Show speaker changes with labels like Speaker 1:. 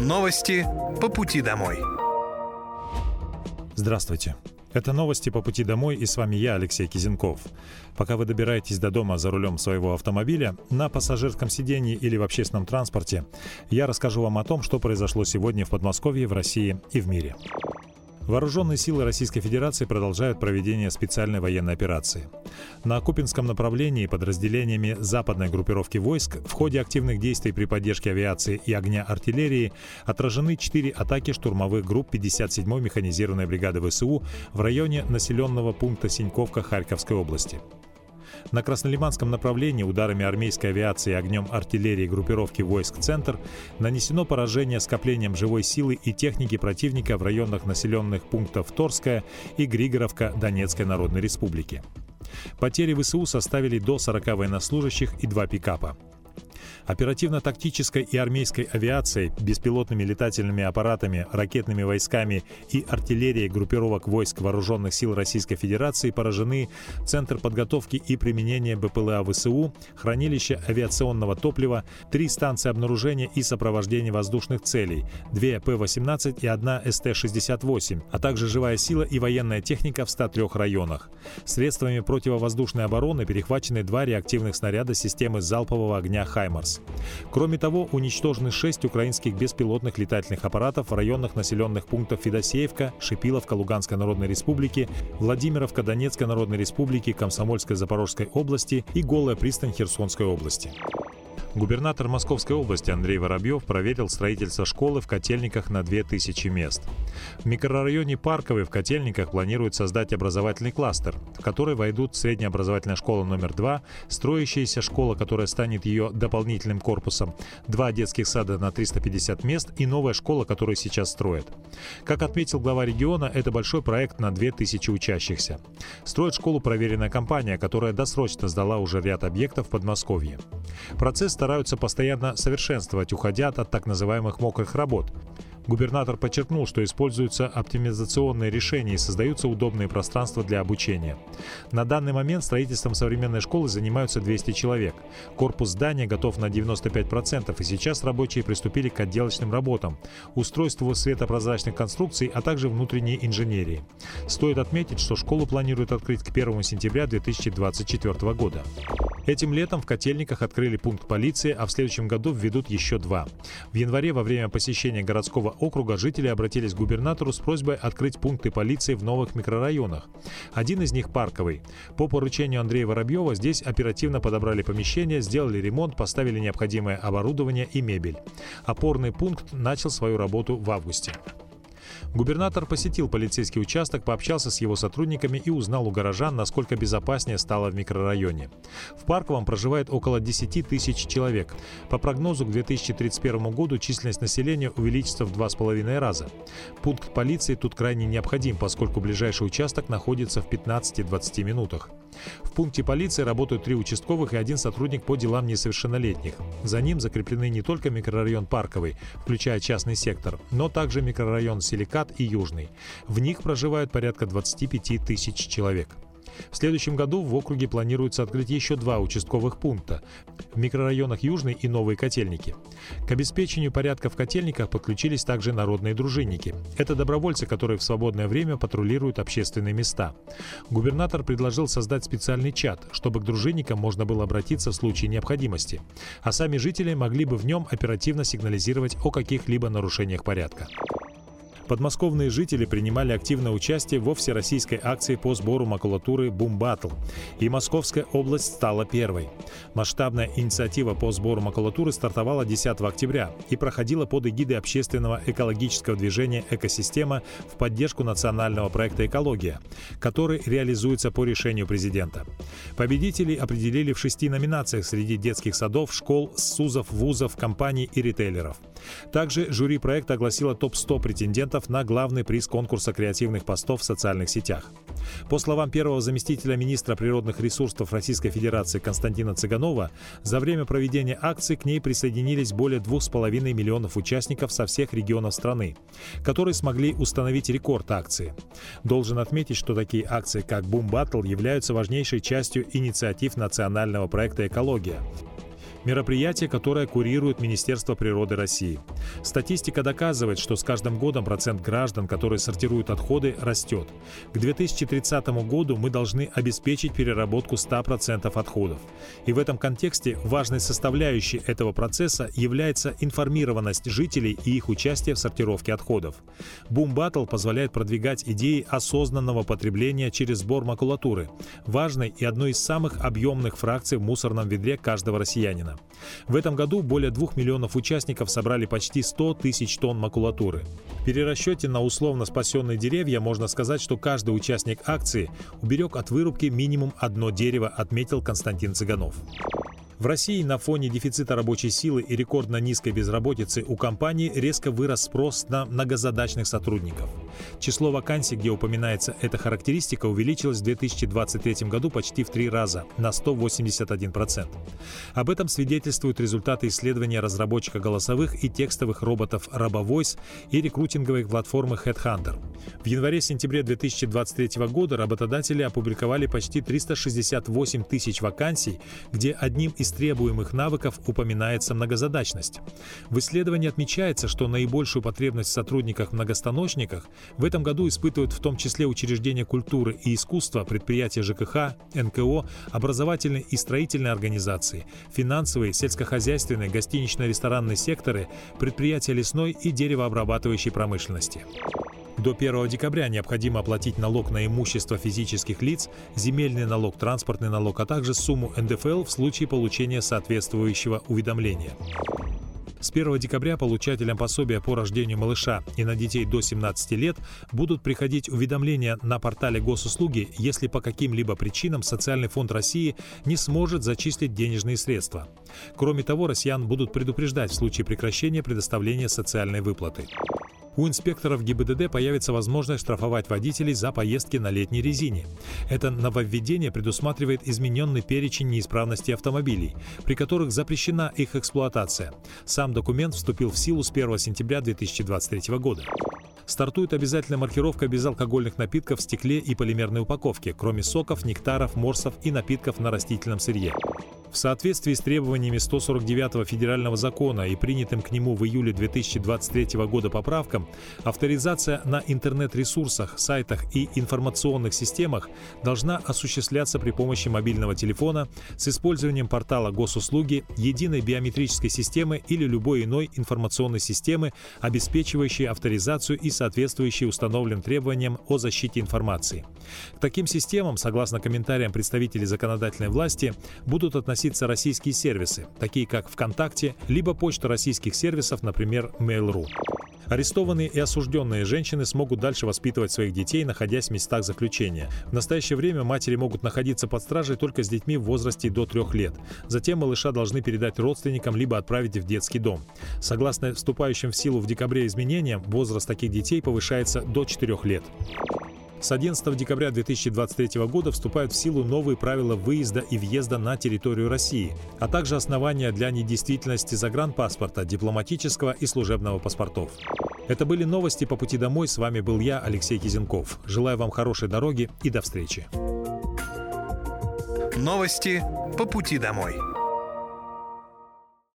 Speaker 1: Новости по пути домой.
Speaker 2: Здравствуйте. Это новости по пути домой и с вами я, Алексей Кизенков. Пока вы добираетесь до дома за рулем своего автомобиля, на пассажирском сидении или в общественном транспорте, я расскажу вам о том, что произошло сегодня в Подмосковье, в России и в мире. Вооруженные силы Российской Федерации продолжают проведение специальной военной операции. На Купинском направлении подразделениями западной группировки войск в ходе активных действий при поддержке авиации и огня артиллерии отражены четыре атаки штурмовых групп 57-й механизированной бригады ВСУ в районе населенного пункта Синьковка Харьковской области. На Краснолиманском направлении ударами армейской авиации и огнем артиллерии группировки войск «Центр» нанесено поражение скоплением живой силы и техники противника в районах населенных пунктов Торская и Григоровка Донецкой Народной Республики. Потери ВСУ составили до 40 военнослужащих и два пикапа. Оперативно-тактической и армейской авиацией, беспилотными летательными аппаратами, ракетными войсками и артиллерией группировок войск Вооруженных сил Российской Федерации поражены Центр подготовки и применения БПЛА ВСУ, хранилище авиационного топлива, три станции обнаружения и сопровождения воздушных целей, две П-18 и одна СТ-68, а также живая сила и военная техника в 103 районах. Средствами противовоздушной обороны перехвачены два реактивных снаряда системы залпового огня «Хаймарс». Кроме того, уничтожены шесть украинских беспилотных летательных аппаратов в районах населенных пунктов Федосеевка, Шипиловка Луганской Народной Республики, Владимировка Донецкой Народной Республики, Комсомольской Запорожской области и Голая пристань Херсонской области. Губернатор Московской области Андрей Воробьев проверил строительство школы в Котельниках на 2000 мест. В микрорайоне Парковый в Котельниках планируют создать образовательный кластер, в который войдут средняя образовательная школа номер 2, строящаяся школа, которая станет ее дополнительным корпусом, два детских сада на 350 мест и новая школа, которую сейчас строят. Как отметил глава региона, это большой проект на 2000 учащихся. Строит школу проверенная компания, которая досрочно сдала уже ряд объектов в Подмосковье. Процесс стараются постоянно совершенствовать, уходя от так называемых мокрых работ. Губернатор подчеркнул, что используются оптимизационные решения и создаются удобные пространства для обучения. На данный момент строительством современной школы занимаются 200 человек. Корпус здания готов на 95%, и сейчас рабочие приступили к отделочным работам, устройству светопрозрачных конструкций, а также внутренней инженерии. Стоит отметить, что школу планируют открыть к 1 сентября 2024 года. Этим летом в Котельниках открыли пункт полиции, а в следующем году введут еще два. В январе во время посещения городского округа жители обратились к губернатору с просьбой открыть пункты полиции в новых микрорайонах. Один из них парковый. По поручению Андрея Воробьева здесь оперативно подобрали помещение, сделали ремонт, поставили необходимое оборудование и мебель. Опорный пункт начал свою работу в августе. Губернатор посетил полицейский участок, пообщался с его сотрудниками и узнал у горожан, насколько безопаснее стало в микрорайоне. В Парковом проживает около 10 тысяч человек. По прогнозу к 2031 году численность населения увеличится в два с половиной раза. Пункт полиции тут крайне необходим, поскольку ближайший участок находится в 15-20 минутах. В пункте полиции работают три участковых и один сотрудник по делам несовершеннолетних. За ним закреплены не только микрорайон Парковый, включая частный сектор, но также микрорайон Силикат и Южный. В них проживают порядка 25 тысяч человек. В следующем году в округе планируется открыть еще два участковых пункта в микрорайонах Южный и Новые Котельники. К обеспечению порядка в котельниках подключились также народные дружинники. Это добровольцы, которые в свободное время патрулируют общественные места. Губернатор предложил создать специальный чат, чтобы к дружинникам можно было обратиться в случае необходимости, а сами жители могли бы в нем оперативно сигнализировать о каких-либо нарушениях порядка. Подмосковные жители принимали активное участие во всероссийской акции по сбору макулатуры «Бум Баттл», и Московская область стала первой. Масштабная инициатива по сбору макулатуры стартовала 10 октября и проходила под эгидой общественного экологического движения «Экосистема» в поддержку национального проекта «Экология», который реализуется по решению президента. Победителей определили в шести номинациях среди детских садов, школ, СУЗов, вузов, компаний и ритейлеров. Также жюри проекта огласило топ-100 претендентов кандидатов на главный приз конкурса креативных постов в социальных сетях. По словам первого заместителя министра природных ресурсов Российской Федерации Константина Цыганова, за время проведения акции к ней присоединились более 2,5 миллионов участников со всех регионов страны, которые смогли установить рекорд акции. Должен отметить, что такие акции, как Boom Battle, являются важнейшей частью инициатив национального проекта «Экология», Мероприятие, которое курирует Министерство природы России. Статистика доказывает, что с каждым годом процент граждан, которые сортируют отходы, растет. К 2030 году мы должны обеспечить переработку 100% отходов. И в этом контексте важной составляющей этого процесса является информированность жителей и их участие в сортировке отходов. Boom Battle позволяет продвигать идеи осознанного потребления через сбор макулатуры, важной и одной из самых объемных фракций в мусорном ведре каждого россиянина. В этом году более двух миллионов участников собрали почти 100 тысяч тонн макулатуры. В перерасчете на условно спасенные деревья можно сказать, что каждый участник акции уберег от вырубки минимум одно дерево, отметил Константин Цыганов. В России на фоне дефицита рабочей силы и рекордно низкой безработицы у компаний резко вырос спрос на многозадачных сотрудников. Число вакансий, где упоминается эта характеристика, увеличилось в 2023 году почти в три раза, на 181%. Об этом свидетельствуют результаты исследования разработчика голосовых и текстовых роботов RoboVoice и рекрутинговой платформы Headhunter. В январе-сентябре 2023 года работодатели опубликовали почти 368 тысяч вакансий, где одним из из требуемых навыков упоминается многозадачность. В исследовании отмечается, что наибольшую потребность в сотрудниках-многостаночниках в этом году испытывают в том числе учреждения культуры и искусства, предприятия ЖКХ, НКО, образовательные и строительные организации, финансовые, сельскохозяйственные, гостинично-ресторанные секторы, предприятия лесной и деревообрабатывающей промышленности. До 1 декабря необходимо оплатить налог на имущество физических лиц, земельный налог, транспортный налог, а также сумму НДФЛ в случае получения соответствующего уведомления. С 1 декабря получателям пособия по рождению малыша и на детей до 17 лет будут приходить уведомления на портале госуслуги, если по каким-либо причинам Социальный фонд России не сможет зачислить денежные средства. Кроме того, россиян будут предупреждать в случае прекращения предоставления социальной выплаты. У инспекторов ГИБДД появится возможность штрафовать водителей за поездки на летней резине. Это нововведение предусматривает измененный перечень неисправностей автомобилей, при которых запрещена их эксплуатация. Сам документ вступил в силу с 1 сентября 2023 года. Стартует обязательная маркировка безалкогольных напитков в стекле и полимерной упаковке, кроме соков, нектаров, морсов и напитков на растительном сырье. В соответствии с требованиями 149 федерального закона и принятым к нему в июле 2023 года поправкам, авторизация на интернет-ресурсах, сайтах и информационных системах должна осуществляться при помощи мобильного телефона с использованием портала госуслуги, единой биометрической системы или любой иной информационной системы, обеспечивающей авторизацию и соответствующей установленным требованиям о защите информации. К таким системам, согласно комментариям представителей законодательной власти, будут относиться относиться российские сервисы, такие как ВКонтакте, либо почта российских сервисов, например, Mail.ru. Арестованные и осужденные женщины смогут дальше воспитывать своих детей, находясь в местах заключения. В настоящее время матери могут находиться под стражей только с детьми в возрасте до трех лет. Затем малыша должны передать родственникам либо отправить в детский дом. Согласно вступающим в силу в декабре изменениям, возраст таких детей повышается до 4 лет. С 11 декабря 2023 года вступают в силу новые правила выезда и въезда на территорию России, а также основания для недействительности загранпаспорта, дипломатического и служебного паспортов. Это были новости по пути домой. С вами был я, Алексей Кизенков. Желаю вам хорошей дороги и до встречи.
Speaker 1: Новости по пути домой.